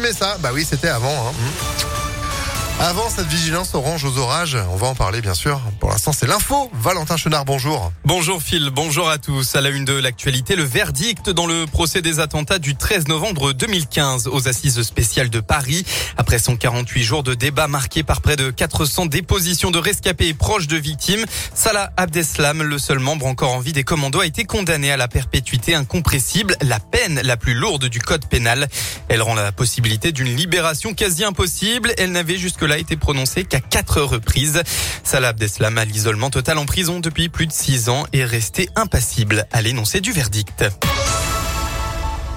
Mais ça, bah oui, c'était avant. Hein. Avant cette vigilance orange aux orages, on va en parler bien sûr. Pour l'instant, c'est l'info. Valentin Chenard, bonjour. Bonjour Phil, bonjour à tous. À la une de l'actualité, le verdict dans le procès des attentats du 13 novembre 2015 aux assises spéciales de Paris. Après son 48 jours de débat marqué par près de 400 dépositions de rescapés et proches de victimes, Salah Abdeslam, le seul membre encore en vie des commandos, a été condamné à la perpétuité incompressible, la peine la plus lourde du code pénal. Elle rend la possibilité d'une libération quasi impossible. Elle n'avait jusque a été prononcé qu'à quatre reprises. Salah Abdeslam à l'isolement total en prison depuis plus de six ans est resté impassible à l'énoncé du verdict.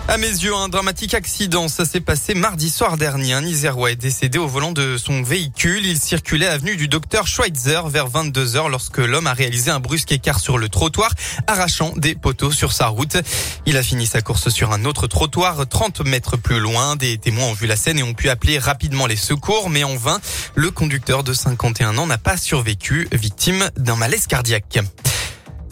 À mes yeux, un dramatique accident. Ça s'est passé mardi soir dernier. Un Isérois est décédé au volant de son véhicule. Il circulait avenue du docteur Schweitzer vers 22 heures lorsque l'homme a réalisé un brusque écart sur le trottoir, arrachant des poteaux sur sa route. Il a fini sa course sur un autre trottoir 30 mètres plus loin. Des témoins ont vu la scène et ont pu appeler rapidement les secours, mais en vain. Le conducteur de 51 ans n'a pas survécu, victime d'un malaise cardiaque.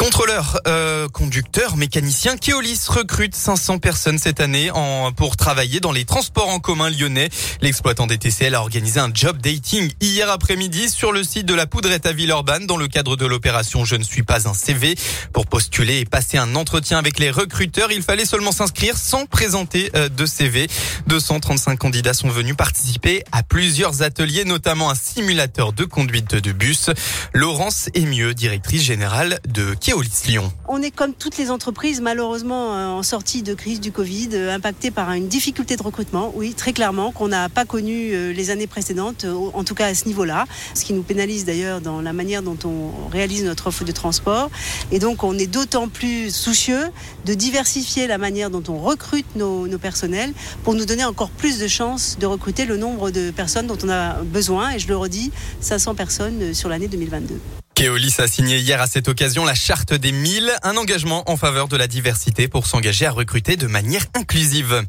Contrôleur, euh, conducteur, mécanicien, Keolis recrute 500 personnes cette année en, pour travailler dans les transports en commun lyonnais. L'exploitant des TCL a organisé un job dating hier après-midi sur le site de la Poudrette à Villeurbanne dans le cadre de l'opération Je ne suis pas un CV. Pour postuler et passer un entretien avec les recruteurs, il fallait seulement s'inscrire sans présenter euh, de CV. 235 candidats sont venus participer à plusieurs ateliers, notamment un simulateur de conduite de bus. Laurence Emieux, directrice générale de Keolis. On est comme toutes les entreprises, malheureusement euh, en sortie de crise du Covid, euh, impacté par une difficulté de recrutement, oui, très clairement, qu'on n'a pas connu euh, les années précédentes, en tout cas à ce niveau-là, ce qui nous pénalise d'ailleurs dans la manière dont on réalise notre offre de transport. Et donc on est d'autant plus soucieux de diversifier la manière dont on recrute nos personnels pour nous donner encore plus de chances de recruter le nombre de personnes dont on a besoin. Et je le redis, 500 personnes sur l'année 2022. Keolis a signé hier à cette occasion la charte des 1000, un engagement en faveur de la diversité pour s'engager à recruter de manière inclusive.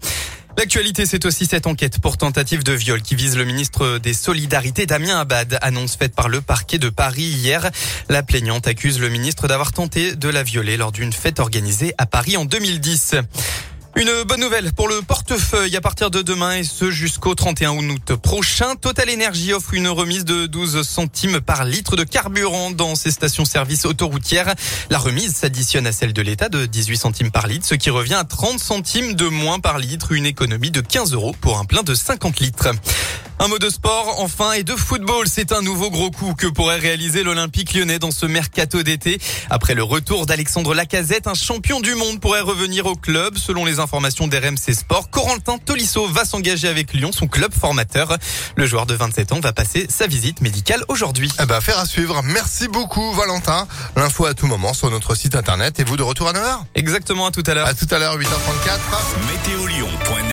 L'actualité, c'est aussi cette enquête pour tentative de viol qui vise le ministre des Solidarités, Damien Abad. Annonce faite par le parquet de Paris hier. La plaignante accuse le ministre d'avoir tenté de la violer lors d'une fête organisée à Paris en 2010. Une bonne nouvelle pour le portefeuille à partir de demain et ce jusqu'au 31 août prochain. Total Energy offre une remise de 12 centimes par litre de carburant dans ses stations-service autoroutières. La remise s'additionne à celle de l'État de 18 centimes par litre, ce qui revient à 30 centimes de moins par litre, une économie de 15 euros pour un plein de 50 litres. Un mot de sport, enfin, et de football. C'est un nouveau gros coup que pourrait réaliser l'Olympique lyonnais dans ce mercato d'été. Après le retour d'Alexandre Lacazette, un champion du monde pourrait revenir au club. Selon les informations d'RMC Sport, Corentin Tolisso va s'engager avec Lyon, son club formateur. Le joueur de 27 ans va passer sa visite médicale aujourd'hui. Eh ben, faire à suivre. Merci beaucoup, Valentin. L'info à tout moment sur notre site internet et vous de retour à 9h. Exactement, à tout à l'heure. À tout à l'heure, 8h34. Météo